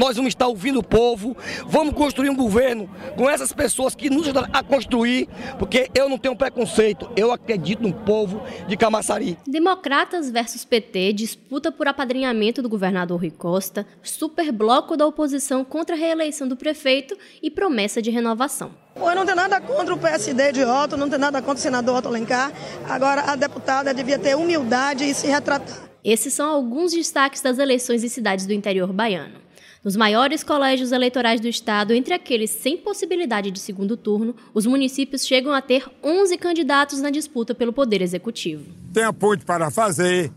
Nós vamos estar ouvindo o povo, vamos construir um governo com essas pessoas que nos ajudam a construir, porque eu não tenho preconceito, eu acredito no povo de Camaçari. Democratas versus PT, disputa por apadrinhamento do governador Rui Costa, super bloco da oposição contra a reeleição do prefeito e promessa de renovação. Eu não tenho nada contra o PSD de Otto, não tenho nada contra o senador Otto Alencar. Agora, a deputada devia ter humildade e se retratar. Esses são alguns destaques das eleições em cidades do interior baiano. Nos maiores colégios eleitorais do estado, entre aqueles sem possibilidade de segundo turno, os municípios chegam a ter 11 candidatos na disputa pelo poder executivo. Tem a ponte para fazer,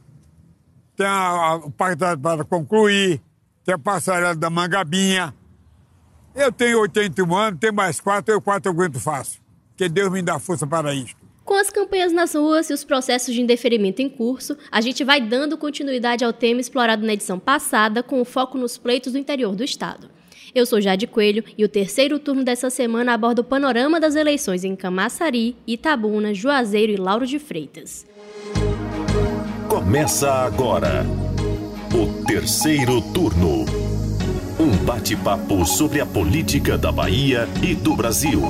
tem o parque para concluir, tem a passarela da Mangabinha. Eu tenho 81 anos, tenho mais quatro, eu quatro aguento fácil. Que Deus me dá força para isso. Com as campanhas nas ruas e os processos de indeferimento em curso, a gente vai dando continuidade ao tema explorado na edição passada, com o foco nos pleitos do interior do estado. Eu sou Jade Coelho e o terceiro turno dessa semana aborda o panorama das eleições em Camaçari, Itabuna, Juazeiro e Lauro de Freitas. Começa agora o terceiro turno. Um bate-papo sobre a política da Bahia e do Brasil.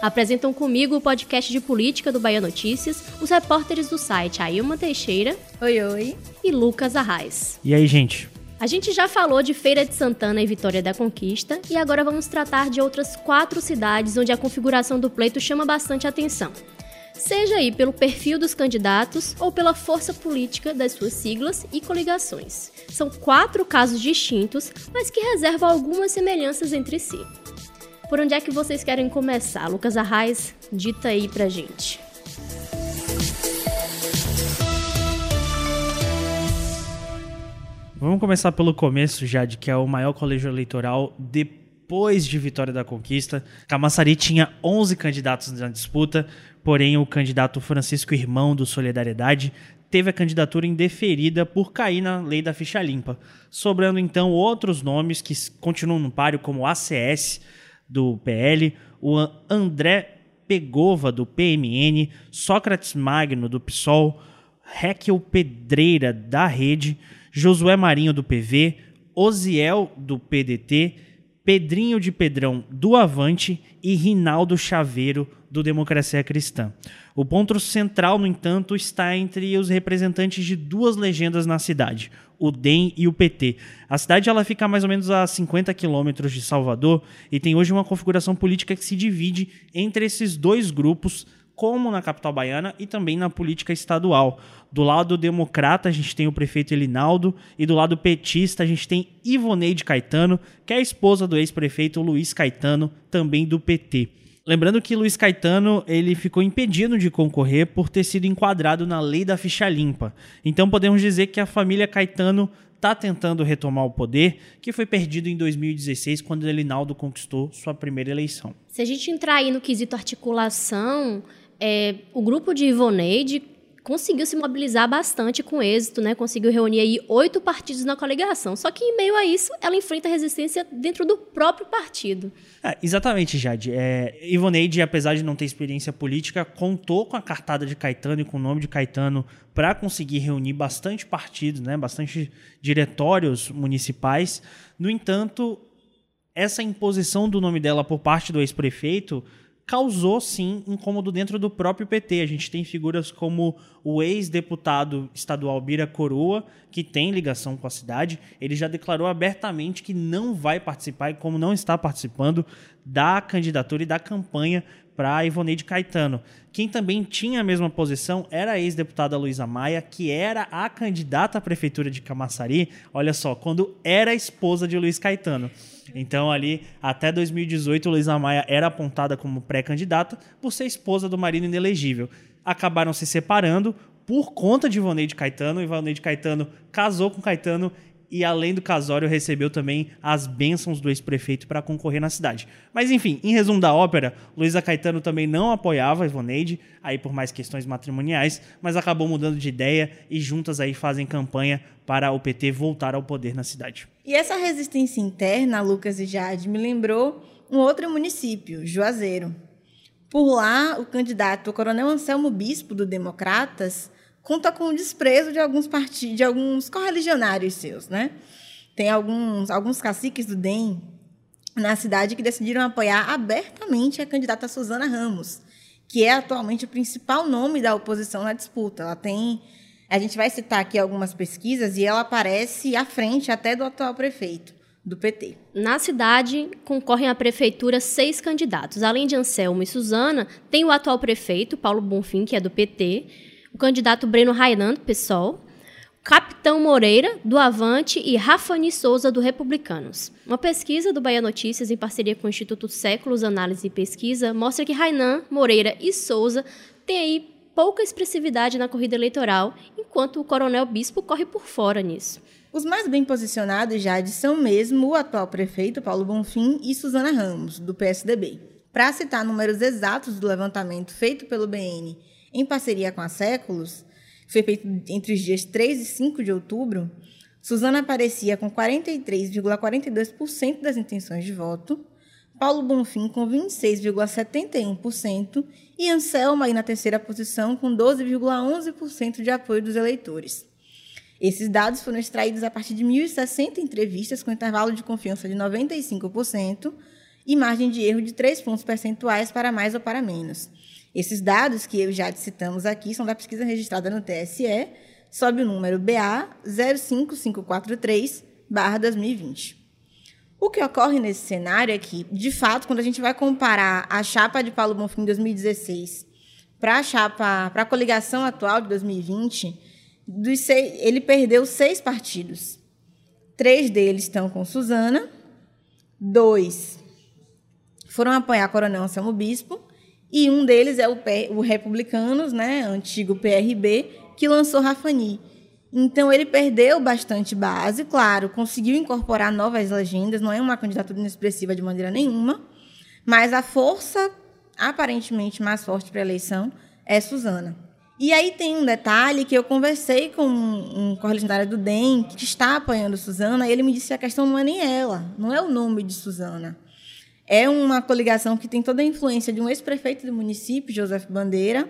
Apresentam comigo o podcast de política do Bahia Notícias, os repórteres do site Ailma Teixeira. Oi, oi. E Lucas Arraes. E aí, gente? A gente já falou de Feira de Santana e Vitória da Conquista, e agora vamos tratar de outras quatro cidades onde a configuração do pleito chama bastante atenção. Seja aí pelo perfil dos candidatos ou pela força política das suas siglas e coligações. São quatro casos distintos, mas que reservam algumas semelhanças entre si. Por onde é que vocês querem começar? Lucas Arraes, dita aí pra gente. Vamos começar pelo começo, já de que é o maior colégio eleitoral depois de Vitória da Conquista. Camaçari tinha 11 candidatos na disputa, porém o candidato Francisco Irmão do Solidariedade teve a candidatura indeferida por cair na lei da ficha limpa, sobrando então outros nomes que continuam no páreo como ACS, do PL, o André Pegova, do PMN, Sócrates Magno, do PSOL, Raquel Pedreira, da Rede, Josué Marinho, do PV, Osiel, do PDT, Pedrinho de Pedrão, do Avante e Rinaldo Chaveiro, do Democracia Cristã. O ponto central, no entanto, está entre os representantes de duas legendas na cidade, o DEM e o PT. A cidade ela fica mais ou menos a 50 quilômetros de Salvador e tem hoje uma configuração política que se divide entre esses dois grupos, como na capital baiana e também na política estadual. Do lado democrata, a gente tem o prefeito Elinaldo, e do lado petista, a gente tem Ivoneide Caetano, que é a esposa do ex-prefeito Luiz Caetano, também do PT. Lembrando que Luiz Caetano ele ficou impedido de concorrer por ter sido enquadrado na lei da ficha limpa. Então podemos dizer que a família Caetano está tentando retomar o poder que foi perdido em 2016 quando Elinaldo conquistou sua primeira eleição. Se a gente entrar aí no quesito articulação, é, o grupo de Ivoneide conseguiu se mobilizar bastante com êxito, né? Conseguiu reunir aí oito partidos na coligação. Só que em meio a isso, ela enfrenta resistência dentro do próprio partido. É, exatamente, Jade. É, Ivoneide, apesar de não ter experiência política, contou com a cartada de Caetano e com o nome de Caetano para conseguir reunir bastante partidos, né? Bastante diretórios municipais. No entanto, essa imposição do nome dela por parte do ex-prefeito causou sim incômodo dentro do próprio PT. A gente tem figuras como o ex-deputado estadual Bira Coroa, que tem ligação com a cidade. Ele já declarou abertamente que não vai participar e como não está participando da candidatura e da campanha para Ivoneide Caetano. Quem também tinha a mesma posição era a ex-deputada Luísa Maia, que era a candidata à prefeitura de Camaçari, olha só, quando era esposa de Luiz Caetano. Então, ali, até 2018, Luísa Maia era apontada como pré-candidata por ser esposa do marido inelegível. Acabaram se separando por conta de Ivoneide Caetano. Ivoneide Caetano casou com Caetano e além do casório recebeu também as bênçãos do ex-prefeito para concorrer na cidade. Mas enfim, em resumo da ópera, Luísa Caetano também não apoiava Ivoneide, aí por mais questões matrimoniais, mas acabou mudando de ideia e juntas aí fazem campanha para o PT voltar ao poder na cidade. E essa resistência interna, Lucas e Jade, me lembrou um outro município, Juazeiro. Por lá, o candidato o Coronel Anselmo Bispo do Democratas conta com o desprezo de alguns partidos, de alguns correligionários seus, né? Tem alguns alguns caciques do DEM na cidade que decidiram apoiar abertamente a candidata Suzana Ramos, que é atualmente o principal nome da oposição na disputa. Ela tem a gente vai citar aqui algumas pesquisas e ela aparece à frente até do atual prefeito do PT. Na cidade, concorrem à prefeitura seis candidatos. Além de Anselmo e Suzana, tem o atual prefeito, Paulo Bonfim, que é do PT, o candidato Breno Rainan, do PSOL, Capitão Moreira, do Avante, e Rafani Souza, do Republicanos. Uma pesquisa do Bahia Notícias, em parceria com o Instituto Séculos Análise e Pesquisa, mostra que Rainan, Moreira e Souza têm aí pouca expressividade na corrida eleitoral, enquanto o Coronel Bispo corre por fora nisso. Os mais bem posicionados, já são mesmo o atual prefeito, Paulo Bonfim, e Suzana Ramos, do PSDB. Para citar números exatos do levantamento feito pelo BN em parceria com a Séculos, foi feito entre os dias 3 e 5 de outubro, Suzana aparecia com 43,42% das intenções de voto, Paulo Bonfim com 26,71% e Anselma aí na terceira posição com 12,11% de apoio dos eleitores. Esses dados foram extraídos a partir de 1.060 entrevistas com intervalo de confiança de 95% e margem de erro de 3 pontos percentuais para mais ou para menos. Esses dados que eu já citamos aqui são da pesquisa registrada no TSE, sob o número BA 05543/2020. O que ocorre nesse cenário é que, de fato, quando a gente vai comparar a chapa de Paulo Bonfim em 2016 para a chapa, para a coligação atual de 2020, dos seis, ele perdeu seis partidos. Três deles estão com Suzana, dois foram apoiar Coronel Anselmo Bispo, e um deles é o, o Republicanos, né, antigo PRB, que lançou Rafani. Então ele perdeu bastante base, claro, conseguiu incorporar novas legendas, não é uma candidatura inexpressiva de maneira nenhuma, mas a força aparentemente mais forte para a eleição é Suzana. E aí tem um detalhe que eu conversei com um, correligionário do DEM que está apoiando Suzana, e ele me disse que a questão não é nem ela, não é o nome de Suzana. É uma coligação que tem toda a influência de um ex-prefeito do município, José Bandeira,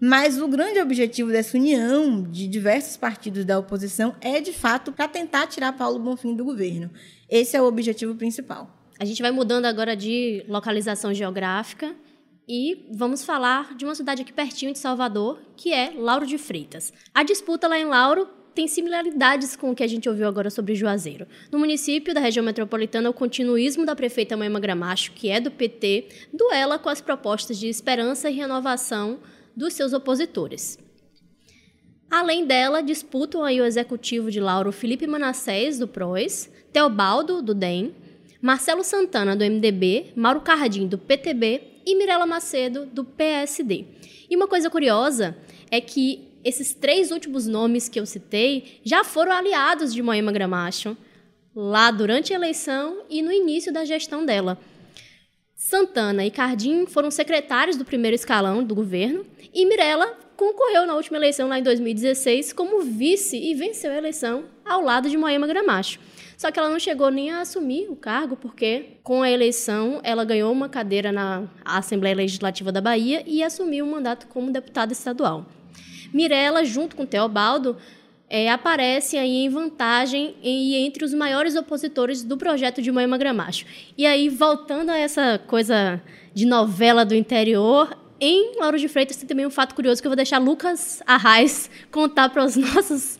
mas o grande objetivo dessa união de diversos partidos da oposição é, de fato, para tentar tirar Paulo Bonfim do governo. Esse é o objetivo principal. A gente vai mudando agora de localização geográfica e vamos falar de uma cidade aqui pertinho de Salvador, que é Lauro de Freitas. A disputa lá em Lauro tem similaridades com o que a gente ouviu agora sobre Juazeiro. No município da região metropolitana, o continuismo da prefeita Moema Gramacho, que é do PT, duela com as propostas de esperança e renovação dos seus opositores. Além dela, disputam aí o executivo de Lauro Felipe Manassés, do PROS, Teobaldo, do DEM, Marcelo Santana, do MDB, Mauro Cardim, do PTB e Mirela Macedo, do PSD. E uma coisa curiosa é que esses três últimos nomes que eu citei já foram aliados de Moema Gramacho lá durante a eleição e no início da gestão dela. Santana e Cardim foram secretários do primeiro escalão do governo e Mirella concorreu na última eleição lá em 2016 como vice e venceu a eleição ao lado de Moema Gramacho. Só que ela não chegou nem a assumir o cargo, porque com a eleição ela ganhou uma cadeira na Assembleia Legislativa da Bahia e assumiu o mandato como deputada estadual. Mirella, junto com Teobaldo, é, aparece aí em vantagem e entre os maiores opositores do projeto de Moema Gramacho. E aí, voltando a essa coisa de novela do interior, em Lauro de Freitas tem também um fato curioso que eu vou deixar Lucas Arraes contar para os nossos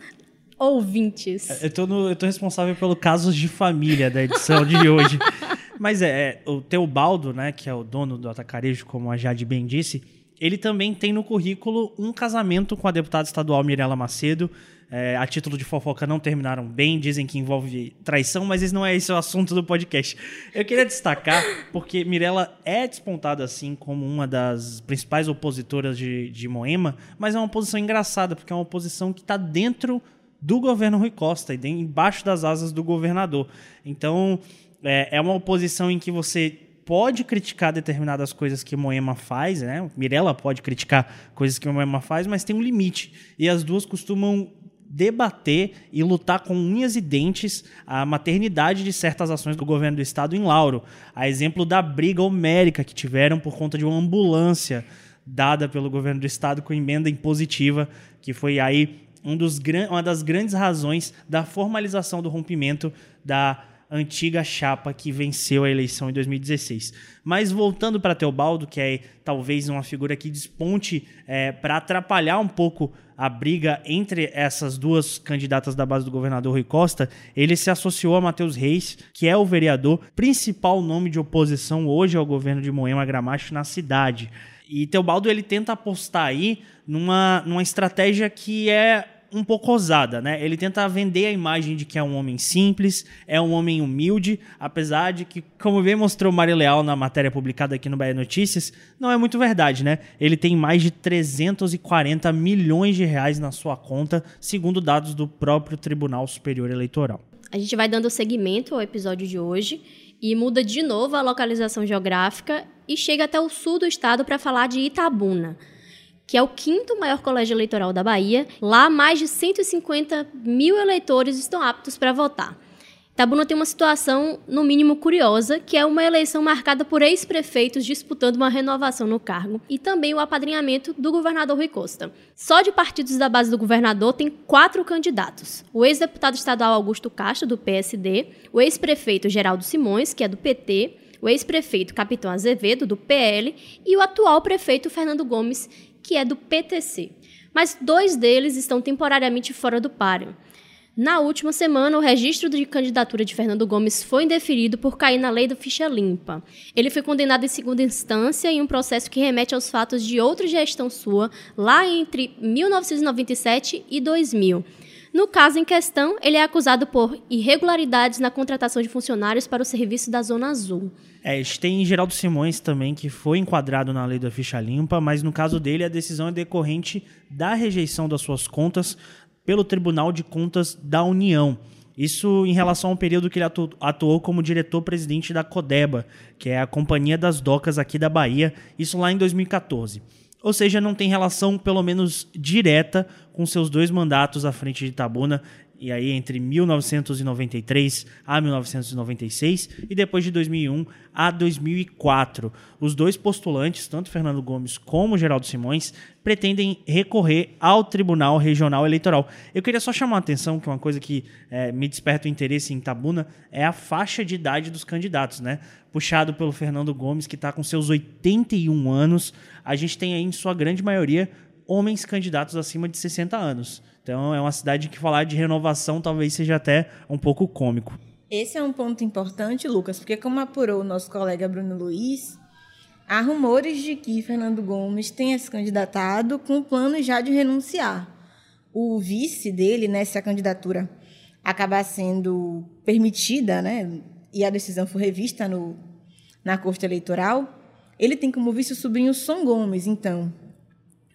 ouvintes. Eu tô, no, eu tô responsável pelo casos de família da edição de hoje. Mas é, é, o Teobaldo, né, que é o dono do Atacarejo, como a Jade bem disse, ele também tem no currículo um casamento com a deputada estadual Mirela Macedo. É, a título de fofoca não terminaram bem, dizem que envolve traição, mas esse não é esse o assunto do podcast. Eu queria destacar, porque Mirella é despontada assim como uma das principais opositoras de, de Moema, mas é uma posição engraçada, porque é uma oposição que está dentro do governo Rui Costa, e embaixo das asas do governador. Então, é, é uma oposição em que você pode criticar determinadas coisas que Moema faz, né? Mirella pode criticar coisas que Moema faz, mas tem um limite. E as duas costumam debater e lutar com unhas e dentes a maternidade de certas ações do governo do estado em Lauro. A exemplo da briga homérica que tiveram por conta de uma ambulância dada pelo governo do estado com emenda impositiva, que foi aí um dos, uma das grandes razões da formalização do rompimento da antiga chapa que venceu a eleição em 2016. Mas voltando para Teobaldo, que é talvez uma figura que desponte é, para atrapalhar um pouco a briga entre essas duas candidatas da base do governador Rui Costa, ele se associou a Matheus Reis, que é o vereador principal nome de oposição hoje ao governo de Moema Gramacho na cidade. E Teobaldo ele tenta apostar aí numa, numa estratégia que é um pouco ousada, né? Ele tenta vender a imagem de que é um homem simples, é um homem humilde, apesar de que, como bem mostrou Mário Leal na matéria publicada aqui no Bahia Notícias, não é muito verdade, né? Ele tem mais de 340 milhões de reais na sua conta, segundo dados do próprio Tribunal Superior Eleitoral. A gente vai dando seguimento ao episódio de hoje e muda de novo a localização geográfica e chega até o sul do estado para falar de Itabuna que é o quinto maior colégio eleitoral da Bahia. Lá, mais de 150 mil eleitores estão aptos para votar. Itabuna tem uma situação, no mínimo, curiosa, que é uma eleição marcada por ex-prefeitos disputando uma renovação no cargo e também o apadrinhamento do governador Rui Costa. Só de partidos da base do governador tem quatro candidatos: o ex-deputado estadual Augusto Castro, do PSD, o ex-prefeito Geraldo Simões, que é do PT, o ex-prefeito Capitão Azevedo, do PL, e o atual prefeito Fernando Gomes, que é do PTC. Mas dois deles estão temporariamente fora do páreo. Na última semana, o registro de candidatura de Fernando Gomes foi indeferido por cair na lei do ficha limpa. Ele foi condenado em segunda instância em um processo que remete aos fatos de outra gestão sua, lá entre 1997 e 2000. No caso em questão, ele é acusado por irregularidades na contratação de funcionários para o serviço da Zona Azul. É, tem Geraldo Simões também, que foi enquadrado na lei da ficha limpa, mas no caso dele a decisão é decorrente da rejeição das suas contas pelo Tribunal de Contas da União. Isso em relação ao período que ele atu atuou como diretor-presidente da Codeba, que é a Companhia das Docas aqui da Bahia, isso lá em 2014. Ou seja, não tem relação, pelo menos direta, com seus dois mandatos à frente de Tabuna e aí entre 1993 a 1996 e depois de 2001 a 2004. Os dois postulantes, tanto Fernando Gomes como Geraldo Simões, pretendem recorrer ao Tribunal Regional Eleitoral. Eu queria só chamar a atenção que uma coisa que é, me desperta o interesse em Tabuna é a faixa de idade dos candidatos, né? Puxado pelo Fernando Gomes, que está com seus 81 anos. A gente tem aí, em sua grande maioria, homens candidatos acima de 60 anos. Então é uma cidade que falar de renovação talvez seja até um pouco cômico. Esse é um ponto importante, Lucas, porque como apurou o nosso colega Bruno Luiz, há rumores de que Fernando Gomes tenha se candidatado com plano já de renunciar. O vice dele, né, se a candidatura acabar sendo permitida, né, e a decisão for revista no, na Corte Eleitoral, ele tem como vice o sobrinho Som Gomes, então,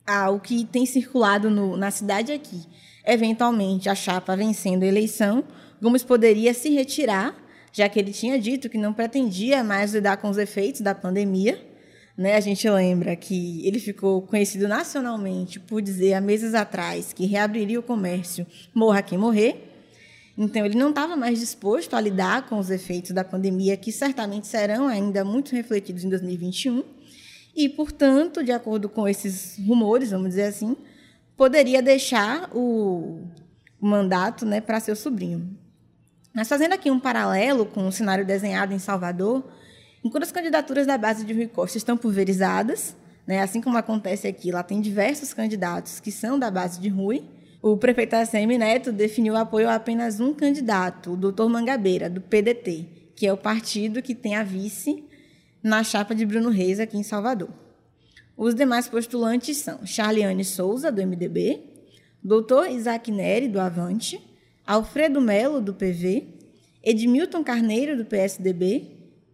ah, o que tem circulado no, na cidade aqui. Eventualmente, a chapa vencendo a eleição, Gomes poderia se retirar, já que ele tinha dito que não pretendia mais lidar com os efeitos da pandemia. Né? A gente lembra que ele ficou conhecido nacionalmente por dizer há meses atrás que reabriria o comércio, morra quem morrer. Então, ele não estava mais disposto a lidar com os efeitos da pandemia, que certamente serão ainda muito refletidos em 2021 e, portanto, de acordo com esses rumores, vamos dizer assim, poderia deixar o mandato né, para seu sobrinho. Mas fazendo aqui um paralelo com o cenário desenhado em Salvador, enquanto as candidaturas da base de Rui Costa estão pulverizadas, né, assim como acontece aqui, lá tem diversos candidatos que são da base de Rui, o prefeito ACM Neto definiu apoio a apenas um candidato, o doutor Mangabeira, do PDT, que é o partido que tem a vice na chapa de Bruno Reis aqui em Salvador. Os demais postulantes são Charliane Souza, do MDB, Dr. Isaac Neri, do Avante, Alfredo Melo, do PV, Edmilton Carneiro, do PSDB,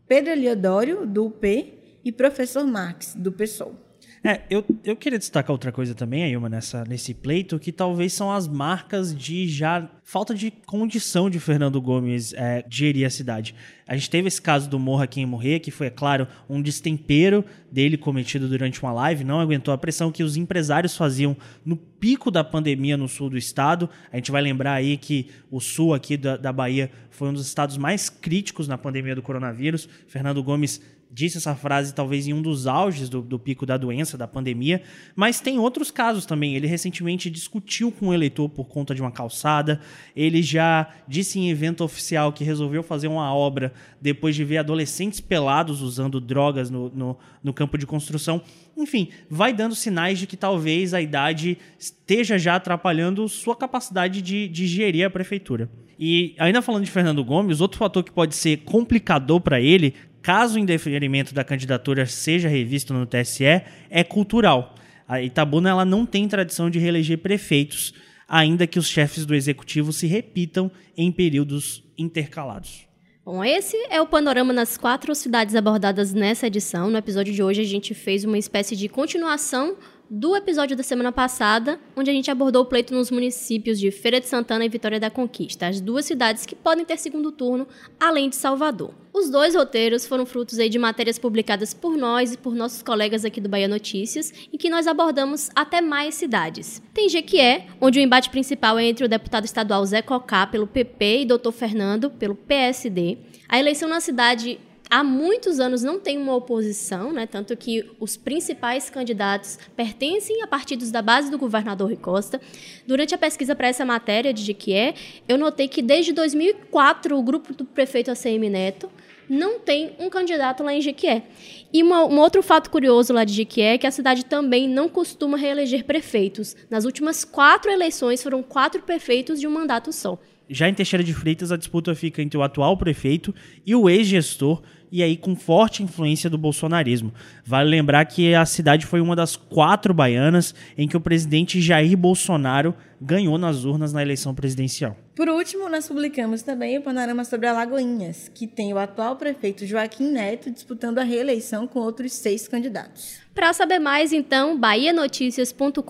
Pedro Eliodório, do UP e Professor Marx, do PSOL. É, eu, eu queria destacar outra coisa também, Ailma, nessa, nesse pleito, que talvez são as marcas de já falta de condição de Fernando Gomes é, gerir a cidade. A gente teve esse caso do Morra Quem Morrer, que foi, é claro, um destempero dele cometido durante uma live, não aguentou a pressão que os empresários faziam no pico da pandemia no sul do estado. A gente vai lembrar aí que o sul aqui da, da Bahia foi um dos estados mais críticos na pandemia do coronavírus. Fernando Gomes disse essa frase talvez em um dos auges do, do, pico da doença, da pandemia, mas tem outros casos também. Ele recentemente discutiu com o eleitor por conta de uma calçada, ele já disse em evento oficial que resolveu fazer uma obra depois de ver adolescentes pelados usando drogas no, no, no campo de construção. Enfim, vai dando sinais de que talvez a idade esteja já atrapalhando sua capacidade de, de gerir a prefeitura. E ainda falando de Fernando Gomes, outro fator que pode ser complicador para ele caso o indeferimento da candidatura seja revisto no TSE, é cultural. A Itabuna ela não tem tradição de reeleger prefeitos, ainda que os chefes do executivo se repitam em períodos intercalados. Bom, esse é o panorama nas quatro cidades abordadas nessa edição. No episódio de hoje, a gente fez uma espécie de continuação do episódio da semana passada, onde a gente abordou o pleito nos municípios de Feira de Santana e Vitória da Conquista, as duas cidades que podem ter segundo turno, além de Salvador. Os dois roteiros foram frutos aí de matérias publicadas por nós e por nossos colegas aqui do Bahia Notícias, em que nós abordamos até mais cidades. Tem Jequié, onde o embate principal é entre o deputado estadual Zé Cocá, pelo PP, e Dr. Fernando, pelo PSD. A eleição na cidade há muitos anos não tem uma oposição, né? tanto que os principais candidatos pertencem a partidos da base do governador Rui Costa. Durante a pesquisa para essa matéria de Jequié, eu notei que desde 2004 o grupo do prefeito ACM Neto não tem um candidato lá em Jequié. E uma, um outro fato curioso lá de Jequié é que a cidade também não costuma reeleger prefeitos. Nas últimas quatro eleições foram quatro prefeitos de um mandato só. Já em Teixeira de Freitas, a disputa fica entre o atual prefeito e o ex-gestor, e aí com forte influência do bolsonarismo. Vale lembrar que a cidade foi uma das quatro baianas em que o presidente Jair Bolsonaro ganhou nas urnas na eleição presidencial. Por último, nós publicamos também o panorama sobre Alagoinhas, que tem o atual prefeito Joaquim Neto disputando a reeleição com outros seis candidatos. Para saber mais, então, bahianoticias.com.br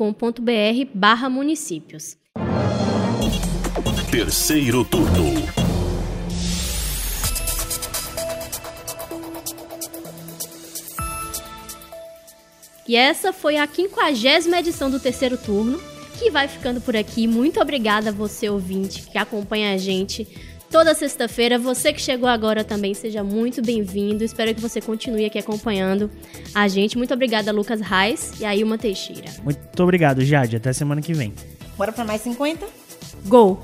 barra municípios. Terceiro turno. E essa foi a quinquagésima edição do terceiro turno, que vai ficando por aqui. Muito obrigada a você, ouvinte, que acompanha a gente toda sexta-feira. Você que chegou agora também, seja muito bem-vindo. Espero que você continue aqui acompanhando a gente. Muito obrigada, Lucas Reis e a Ilma Teixeira. Muito obrigado, Jade. Até semana que vem. Bora para mais 50? Gol!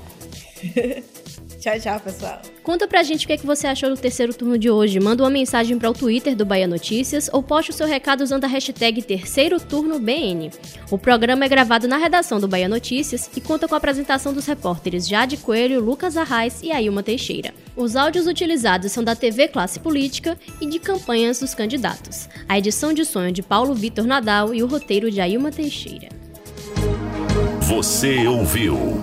tchau, tchau, pessoal. Conta pra gente o que, é que você achou do terceiro turno de hoje. Manda uma mensagem para o Twitter do Bahia Notícias ou poste o seu recado usando a hashtag Terceiro Turno BN. O programa é gravado na redação do Bahia Notícias e conta com a apresentação dos repórteres Jade Coelho, Lucas Arraes e Ailma Teixeira. Os áudios utilizados são da TV Classe Política e de campanhas dos candidatos. A edição de sonho de Paulo Vitor Nadal e o roteiro de Ailma Teixeira. Você ouviu